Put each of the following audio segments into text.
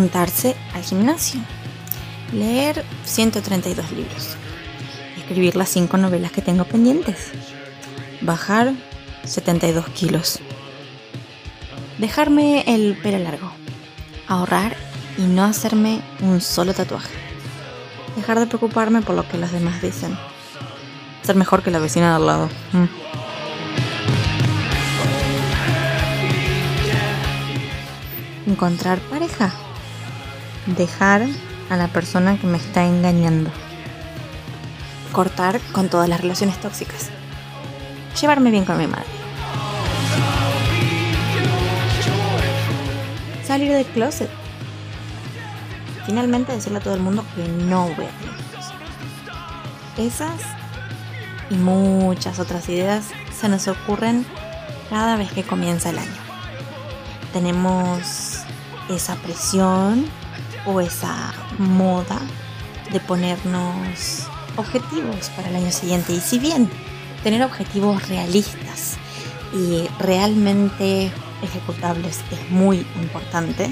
apuntarse al gimnasio, leer 132 libros, escribir las 5 novelas que tengo pendientes, bajar 72 kilos, dejarme el pelo largo, ahorrar y no hacerme un solo tatuaje, dejar de preocuparme por lo que los demás dicen, ser mejor que la vecina de al lado. Mm. Encontrar pareja. Dejar a la persona que me está engañando. Cortar con todas las relaciones tóxicas. Llevarme bien con mi madre. Salir del closet. Finalmente decirle a todo el mundo que no voy a tener. Esas y muchas otras ideas se nos ocurren cada vez que comienza el año. Tenemos esa presión o esa moda de ponernos objetivos para el año siguiente. Y si bien tener objetivos realistas y realmente ejecutables es muy importante,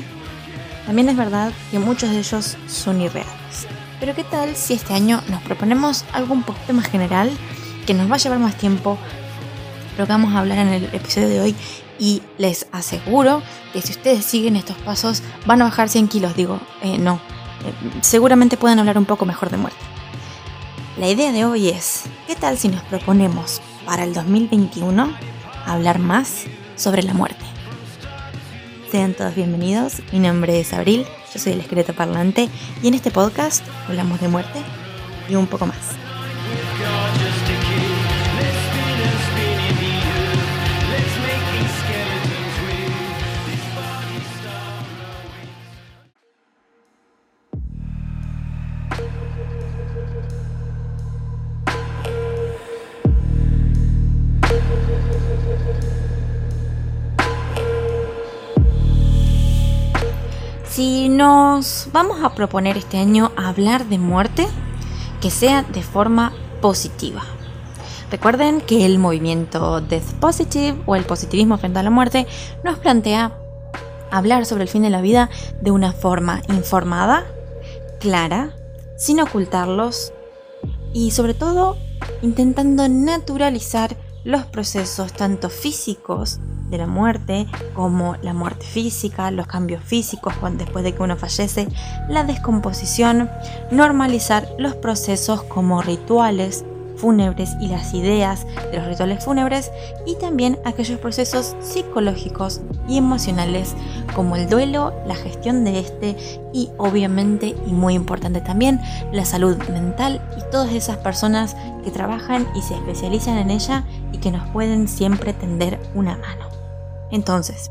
también es verdad que muchos de ellos son irreales. Pero ¿qué tal si este año nos proponemos algo un poquito más general que nos va a llevar más tiempo? Lo que vamos a hablar en el episodio de hoy y les aseguro que si ustedes siguen estos pasos van a bajar 100 kilos. Digo, eh, no, eh, seguramente pueden hablar un poco mejor de muerte. La idea de hoy es, ¿qué tal si nos proponemos para el 2021 hablar más sobre la muerte? Sean todos bienvenidos, mi nombre es Abril, yo soy el esqueleto parlante y en este podcast hablamos de muerte y un poco más. Vamos a proponer este año hablar de muerte, que sea de forma positiva. Recuerden que el movimiento Death Positive o el positivismo frente a la muerte nos plantea hablar sobre el fin de la vida de una forma informada, clara, sin ocultarlos y sobre todo intentando naturalizar los procesos tanto físicos de la muerte, como la muerte física, los cambios físicos después de que uno fallece, la descomposición, normalizar los procesos como rituales fúnebres y las ideas de los rituales fúnebres y también aquellos procesos psicológicos y emocionales como el duelo, la gestión de este y obviamente y muy importante también la salud mental y todas esas personas que trabajan y se especializan en ella y que nos pueden siempre tender una mano. Entonces,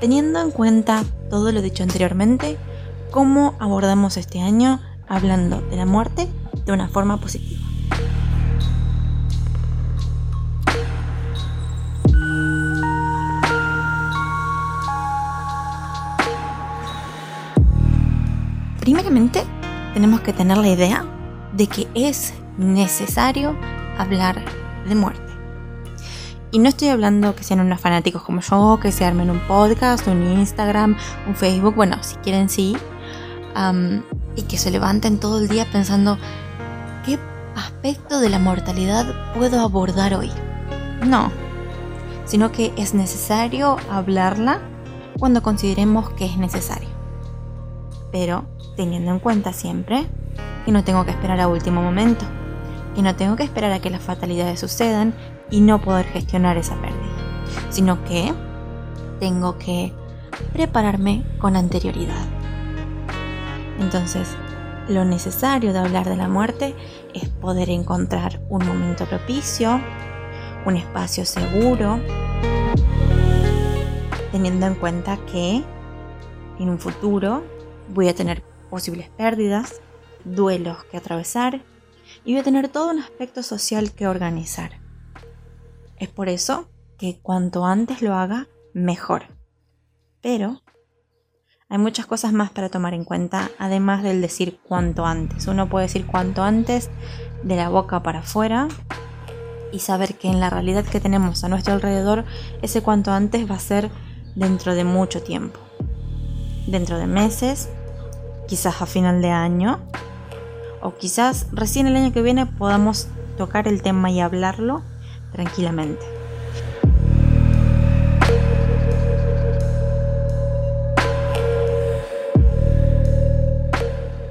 teniendo en cuenta todo lo dicho anteriormente, ¿cómo abordamos este año hablando de la muerte de una forma positiva? Primeramente, tenemos que tener la idea de que es necesario hablar de muerte. Y no estoy hablando que sean unos fanáticos como yo, que se armen un podcast, un Instagram, un Facebook, bueno, si quieren sí, y que se levanten todo el día pensando, ¿qué aspecto de la mortalidad puedo abordar hoy? No, sino que es necesario hablarla cuando consideremos que es necesario. Pero teniendo en cuenta siempre que no tengo que esperar a último momento, que no tengo que esperar a que las fatalidades sucedan y no poder gestionar esa pérdida, sino que tengo que prepararme con anterioridad. Entonces, lo necesario de hablar de la muerte es poder encontrar un momento propicio, un espacio seguro, teniendo en cuenta que en un futuro voy a tener posibles pérdidas, duelos que atravesar y voy a tener todo un aspecto social que organizar. Es por eso que cuanto antes lo haga, mejor. Pero hay muchas cosas más para tomar en cuenta, además del decir cuanto antes. Uno puede decir cuanto antes de la boca para afuera y saber que en la realidad que tenemos a nuestro alrededor, ese cuanto antes va a ser dentro de mucho tiempo. dentro de meses, quizás a final de año, o quizás recién el año que viene podamos tocar el tema y hablarlo tranquilamente.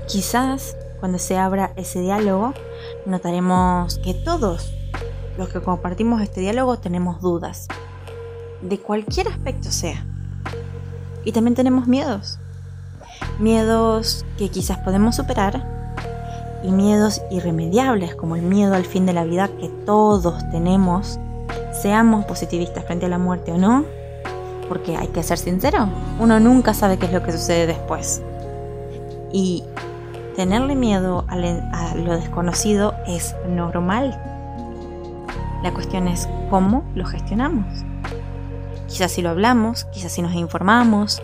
Quizás cuando se abra ese diálogo notaremos que todos los que compartimos este diálogo tenemos dudas, de cualquier aspecto sea. Y también tenemos miedos. Miedos que quizás podemos superar y miedos irremediables como el miedo al fin de la vida que todos tenemos, seamos positivistas frente a la muerte o no, porque hay que ser sincero, uno nunca sabe qué es lo que sucede después. Y Tenerle miedo a lo desconocido es normal. La cuestión es cómo lo gestionamos. Quizás si lo hablamos, quizás si nos informamos,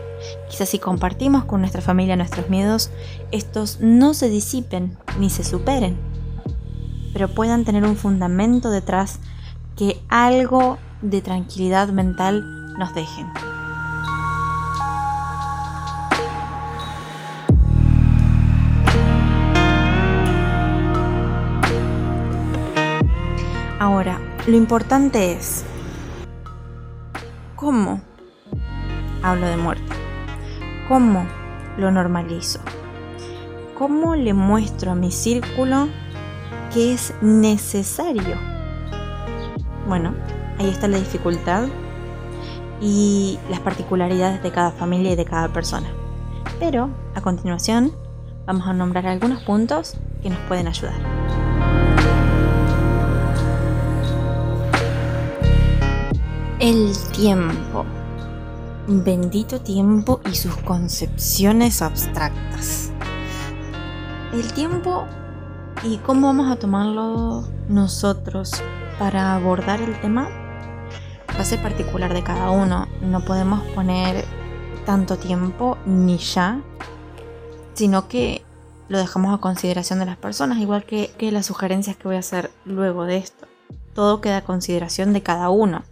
quizás si compartimos con nuestra familia nuestros miedos, estos no se disipen ni se superen, pero puedan tener un fundamento detrás que algo de tranquilidad mental nos dejen. Ahora, lo importante es cómo hablo de muerte, cómo lo normalizo, cómo le muestro a mi círculo que es necesario. Bueno, ahí está la dificultad y las particularidades de cada familia y de cada persona. Pero a continuación vamos a nombrar algunos puntos que nos pueden ayudar. El tiempo. Bendito tiempo y sus concepciones abstractas. El tiempo y cómo vamos a tomarlo nosotros para abordar el tema va a ser particular de cada uno. No podemos poner tanto tiempo ni ya, sino que lo dejamos a consideración de las personas, igual que, que las sugerencias que voy a hacer luego de esto. Todo queda a consideración de cada uno.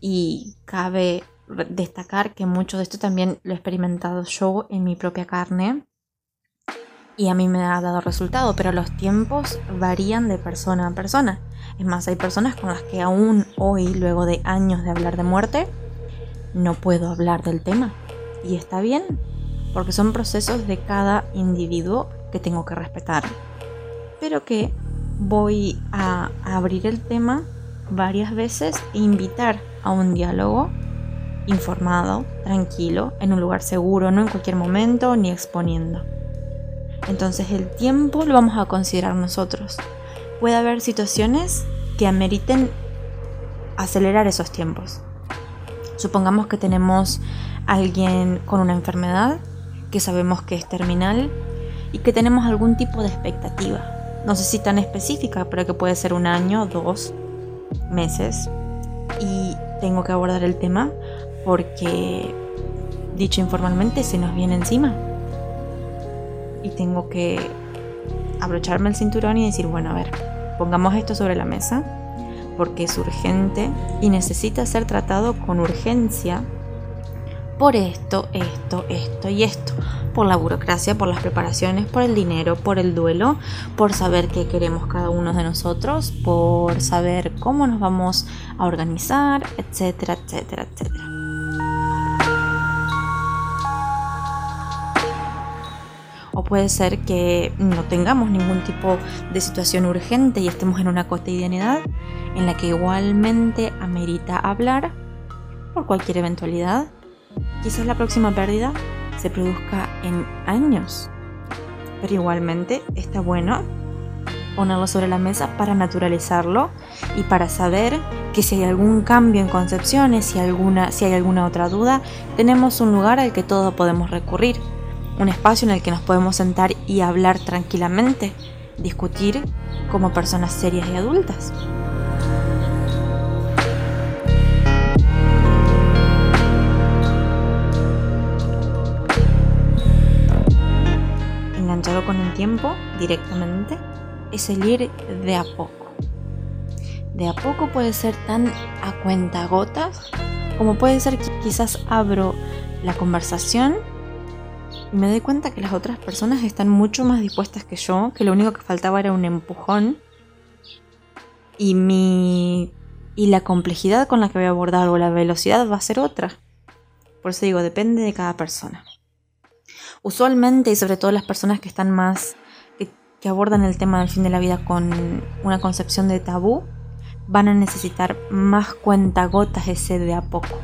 Y cabe destacar que mucho de esto también lo he experimentado yo en mi propia carne y a mí me ha dado resultado, pero los tiempos varían de persona a persona. Es más, hay personas con las que aún hoy, luego de años de hablar de muerte, no puedo hablar del tema. Y está bien, porque son procesos de cada individuo que tengo que respetar. Pero que voy a abrir el tema varias veces e invitar a un diálogo informado, tranquilo, en un lugar seguro, no en cualquier momento ni exponiendo. Entonces el tiempo lo vamos a considerar nosotros. Puede haber situaciones que ameriten acelerar esos tiempos. Supongamos que tenemos alguien con una enfermedad que sabemos que es terminal y que tenemos algún tipo de expectativa. No sé si tan específica, pero que puede ser un año, dos meses. Y tengo que abordar el tema porque, dicho informalmente, se nos viene encima. Y tengo que abrocharme el cinturón y decir, bueno, a ver, pongamos esto sobre la mesa porque es urgente y necesita ser tratado con urgencia por esto, esto, esto y esto por la burocracia, por las preparaciones, por el dinero, por el duelo, por saber qué queremos cada uno de nosotros, por saber cómo nos vamos a organizar, etcétera, etcétera, etcétera. Puede ser que no tengamos ningún tipo de situación urgente y estemos en una cotidianidad en la que igualmente amerita hablar por cualquier eventualidad. Quizás la próxima pérdida se produzca en años. Pero igualmente está bueno ponerlo sobre la mesa para naturalizarlo y para saber que si hay algún cambio en concepciones, si, alguna, si hay alguna otra duda, tenemos un lugar al que todos podemos recurrir, un espacio en el que nos podemos sentar y hablar tranquilamente, discutir como personas serias y adultas. con el tiempo directamente es el ir de a poco. De a poco puede ser tan a cuenta gotas como puede ser que quizás abro la conversación me doy cuenta que las otras personas están mucho más dispuestas que yo, que lo único que faltaba era un empujón. Y mi. y la complejidad con la que voy a abordar o la velocidad va a ser otra. Por eso digo, depende de cada persona. Usualmente, y sobre todo las personas que están más. que, abordan el tema del fin de la vida con una concepción de tabú, van a necesitar más cuentagotas ese de a poco.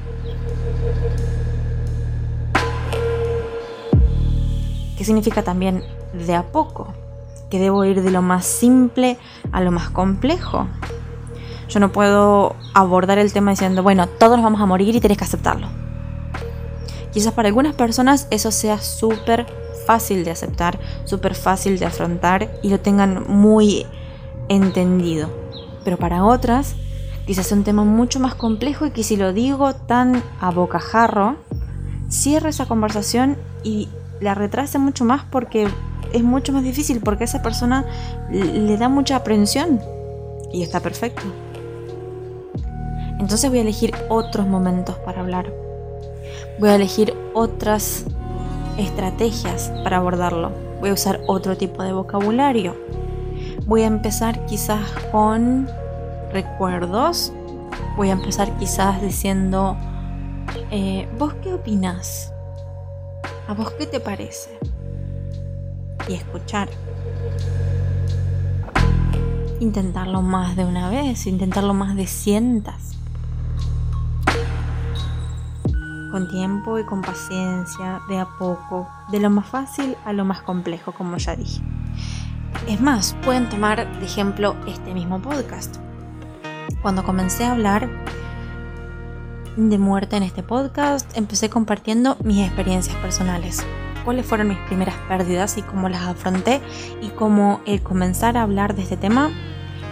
¿Qué significa también de a poco? Que debo ir de lo más simple a lo más complejo. Yo no puedo abordar el tema diciendo, bueno, todos nos vamos a morir y tienes que aceptarlo. Quizás para algunas personas eso sea súper fácil de aceptar, súper fácil de afrontar y lo tengan muy entendido. Pero para otras, quizás sea un tema mucho más complejo y que si lo digo tan a bocajarro, cierre esa conversación y la retrasa mucho más porque es mucho más difícil, porque a esa persona le da mucha aprensión y está perfecto. Entonces voy a elegir otros momentos para hablar. Voy a elegir otras estrategias para abordarlo. Voy a usar otro tipo de vocabulario. Voy a empezar quizás con recuerdos. Voy a empezar quizás diciendo, eh, ¿vos qué opinas? ¿A vos qué te parece? Y escuchar. Intentarlo más de una vez, intentarlo más de cientas. Con tiempo y con paciencia, de a poco, de lo más fácil a lo más complejo, como ya dije. Es más, pueden tomar de ejemplo este mismo podcast. Cuando comencé a hablar, de muerte en este podcast empecé compartiendo mis experiencias personales. Cuáles fueron mis primeras pérdidas y cómo las afronté y cómo el comenzar a hablar de este tema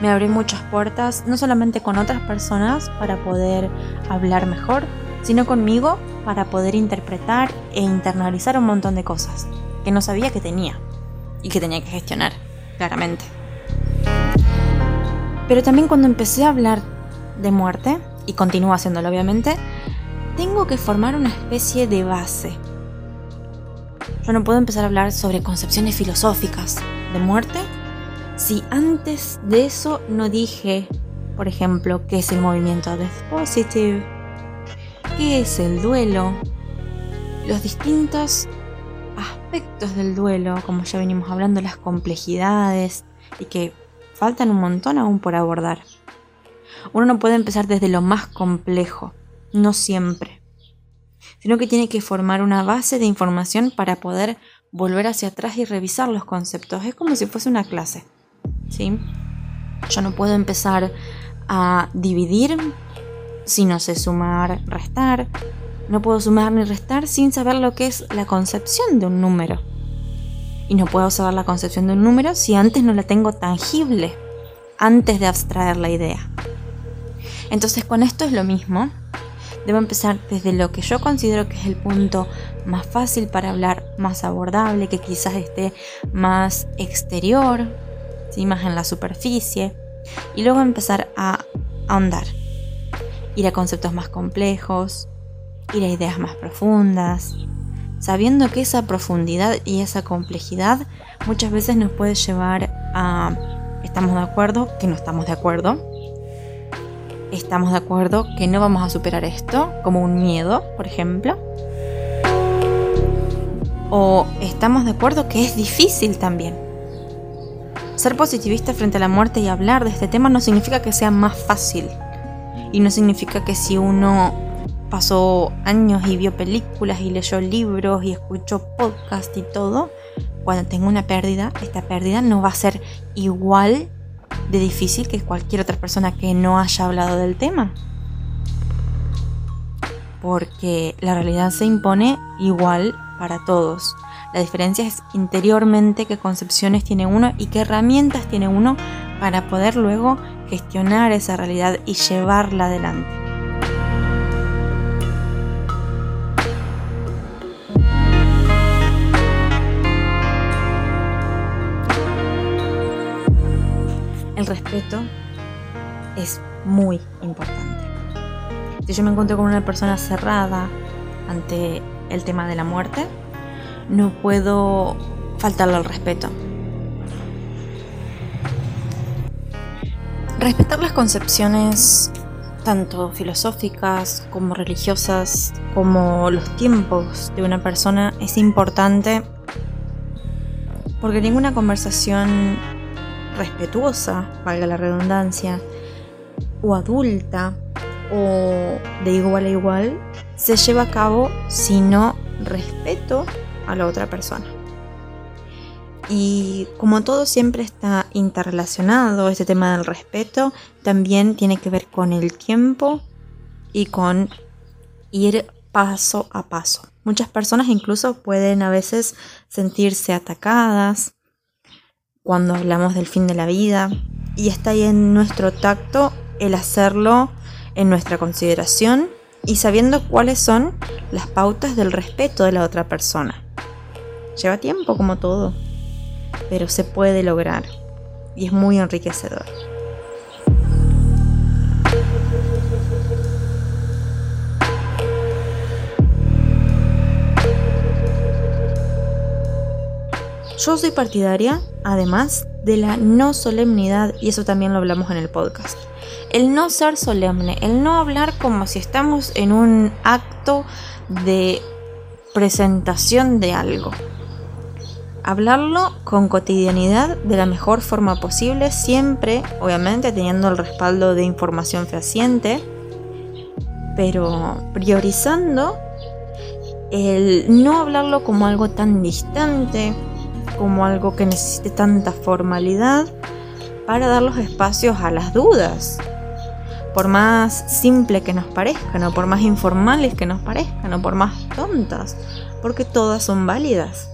me abrió muchas puertas, no solamente con otras personas para poder hablar mejor, sino conmigo para poder interpretar e internalizar un montón de cosas que no sabía que tenía y que tenía que gestionar, claramente. Pero también cuando empecé a hablar de muerte, y continúo haciéndolo obviamente, tengo que formar una especie de base. Yo no puedo empezar a hablar sobre concepciones filosóficas de muerte si antes de eso no dije, por ejemplo, qué es el movimiento Death Positive, qué es el duelo, los distintos aspectos del duelo, como ya venimos hablando, las complejidades y que faltan un montón aún por abordar. Uno no puede empezar desde lo más complejo, no siempre, sino que tiene que formar una base de información para poder volver hacia atrás y revisar los conceptos. Es como si fuese una clase. ¿sí? Yo no puedo empezar a dividir si no sé sumar, restar. No puedo sumar ni restar sin saber lo que es la concepción de un número. Y no puedo saber la concepción de un número si antes no la tengo tangible, antes de abstraer la idea. Entonces con esto es lo mismo. Debo empezar desde lo que yo considero que es el punto más fácil para hablar, más abordable, que quizás esté más exterior, ¿sí? más en la superficie. Y luego empezar a ahondar. Ir a conceptos más complejos, ir a ideas más profundas, sabiendo que esa profundidad y esa complejidad muchas veces nos puede llevar a estamos de acuerdo, que no estamos de acuerdo, estamos de acuerdo que no vamos a superar esto, como un miedo, por ejemplo. O estamos de acuerdo que es difícil también. Ser positivista frente a la muerte y hablar de este tema no significa que sea más fácil. Y no significa que si uno pasó años y vio películas y leyó libros y escuchó podcasts y todo, cuando tenga una pérdida, esta pérdida no va a ser igual de difícil que cualquier otra persona que no haya hablado del tema. Porque la realidad se impone igual para todos. La diferencia es interiormente qué concepciones tiene uno y qué herramientas tiene uno para poder luego gestionar esa realidad y llevarla adelante. El respeto es muy importante. Si yo me encuentro con una persona cerrada ante el tema de la muerte, no puedo faltarle al respeto. Respetar las concepciones tanto filosóficas como religiosas, como los tiempos de una persona, es importante porque ninguna conversación respetuosa, valga la redundancia, o adulta, o de igual a igual, se lleva a cabo si no respeto a la otra persona. Y como todo siempre está interrelacionado, este tema del respeto también tiene que ver con el tiempo y con ir paso a paso. Muchas personas incluso pueden a veces sentirse atacadas cuando hablamos del fin de la vida y está ahí en nuestro tacto el hacerlo en nuestra consideración y sabiendo cuáles son las pautas del respeto de la otra persona. Lleva tiempo como todo pero se puede lograr y es muy enriquecedor. Yo soy partidaria, además, de la no solemnidad, y eso también lo hablamos en el podcast. El no ser solemne, el no hablar como si estamos en un acto de presentación de algo hablarlo con cotidianidad de la mejor forma posible, siempre, obviamente, teniendo el respaldo de información fehaciente, pero priorizando el no hablarlo como algo tan distante, como algo que necesite tanta formalidad, para dar los espacios a las dudas. Por más simple que nos parezcan, o por más informales que nos parezcan, o por más tontas, porque todas son válidas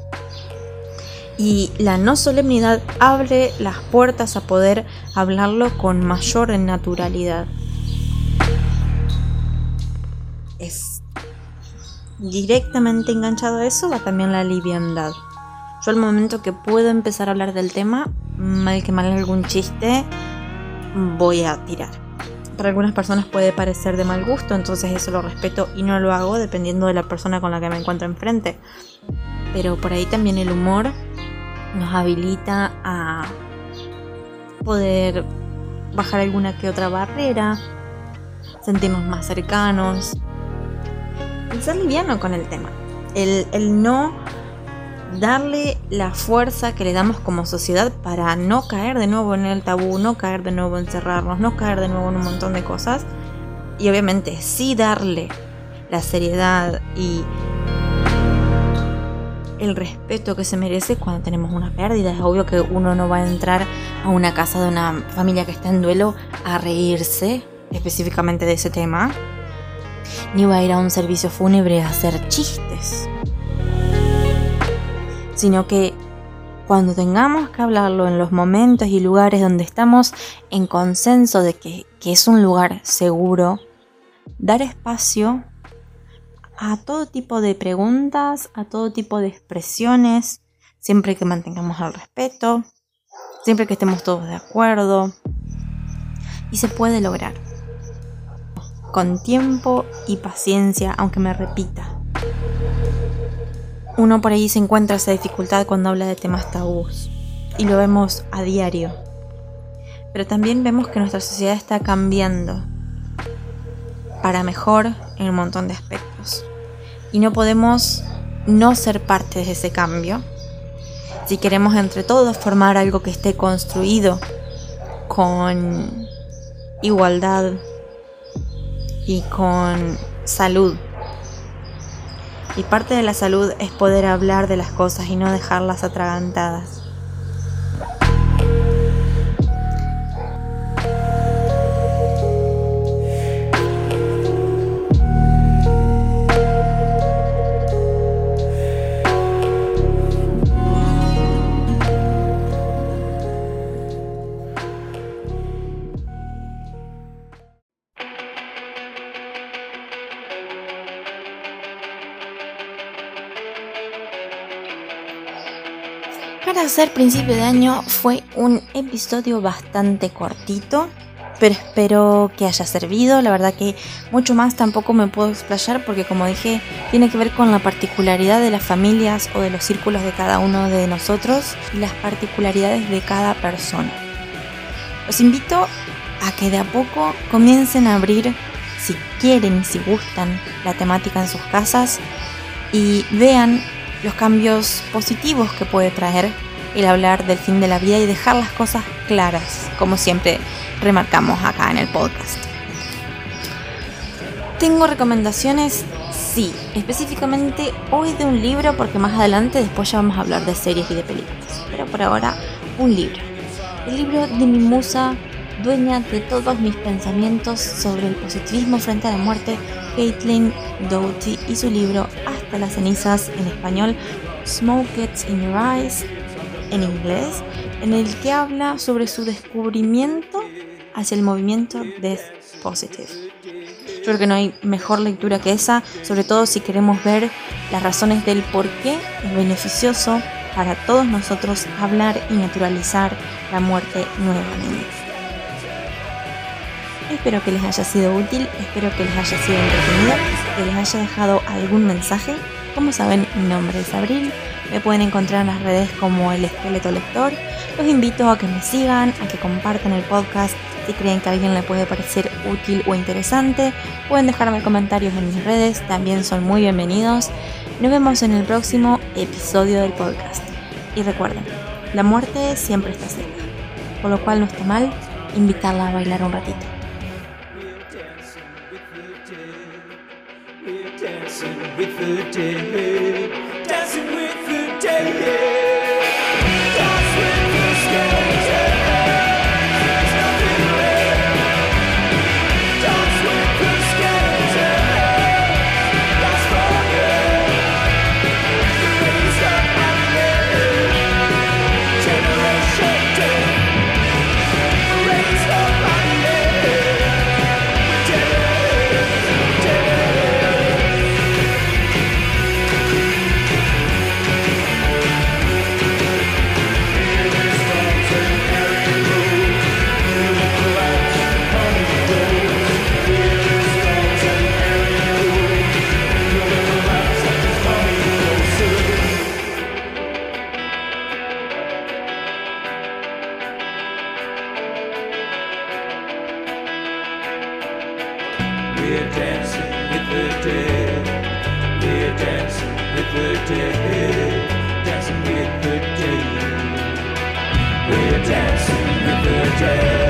y la no solemnidad abre las puertas a poder hablarlo con mayor naturalidad. Es directamente enganchado a eso va también la liviandad. Yo al momento que puedo empezar a hablar del tema, mal que mal algún chiste, voy a tirar. Para algunas personas puede parecer de mal gusto, entonces eso lo respeto y no lo hago dependiendo de la persona con la que me encuentro enfrente. Pero por ahí también el humor nos habilita a poder bajar alguna que otra barrera, sentirnos más cercanos, el ser liviano con el tema, el, el no darle la fuerza que le damos como sociedad para no caer de nuevo en el tabú, no caer de nuevo en cerrarnos, no caer de nuevo en un montón de cosas. Y obviamente sí darle la seriedad y el respeto que se merece cuando tenemos una pérdida. Es obvio que uno no va a entrar a una casa de una familia que está en duelo a reírse específicamente de ese tema, ni va a ir a un servicio fúnebre a hacer chistes, sino que cuando tengamos que hablarlo en los momentos y lugares donde estamos en consenso de que, que es un lugar seguro, dar espacio a todo tipo de preguntas, a todo tipo de expresiones, siempre que mantengamos el respeto, siempre que estemos todos de acuerdo. Y se puede lograr. Con tiempo y paciencia, aunque me repita. Uno por ahí se encuentra esa dificultad cuando habla de temas tabús. Y lo vemos a diario. Pero también vemos que nuestra sociedad está cambiando para mejor en un montón de aspectos. Y no podemos no ser parte de ese cambio. Si queremos entre todos formar algo que esté construido con igualdad y con salud. Y parte de la salud es poder hablar de las cosas y no dejarlas atragantadas. Hacer principio de año fue un episodio bastante cortito. pero espero que haya servido. La verdad que mucho más tampoco me puedo explayar porque como dije, tiene que ver con la particularidad de las familias o de los círculos de cada uno de nosotros y las particularidades de cada persona. Los invito a que de a poco comiencen a abrir, si quieren si gustan, la temática en sus casas y vean los cambios positivos que puede traer el hablar del fin de la vida y dejar las cosas claras, como siempre remarcamos acá en el podcast. Tengo recomendaciones, sí, específicamente hoy de un libro porque más adelante después ya vamos a hablar de series y de películas, pero por ahora un libro. El libro de mi musa, dueña de todos mis pensamientos sobre el positivismo frente a la muerte, Caitlin Doughty y su libro Hasta las cenizas en español, Smoke Gets in Your Eyes en inglés, en el que habla sobre su descubrimiento hacia el movimiento Death Positive. Yo creo que no hay mejor lectura que esa, sobre todo si queremos ver las razones del por qué es beneficioso para todos nosotros hablar y naturalizar la muerte nuevamente. Espero que les haya sido útil, espero que les haya sido entretenido, que les haya dejado algún mensaje. Como saben, mi nombre es Abril, me pueden encontrar en las redes como el esqueleto lector. Los invito a que me sigan, a que compartan el podcast si creen que a alguien le puede parecer útil o interesante. Pueden dejarme comentarios en mis redes, también son muy bienvenidos. Nos vemos en el próximo episodio del podcast. Y recuerden, la muerte siempre está cerca, por lo cual no está mal invitarla a bailar un ratito. yeah. say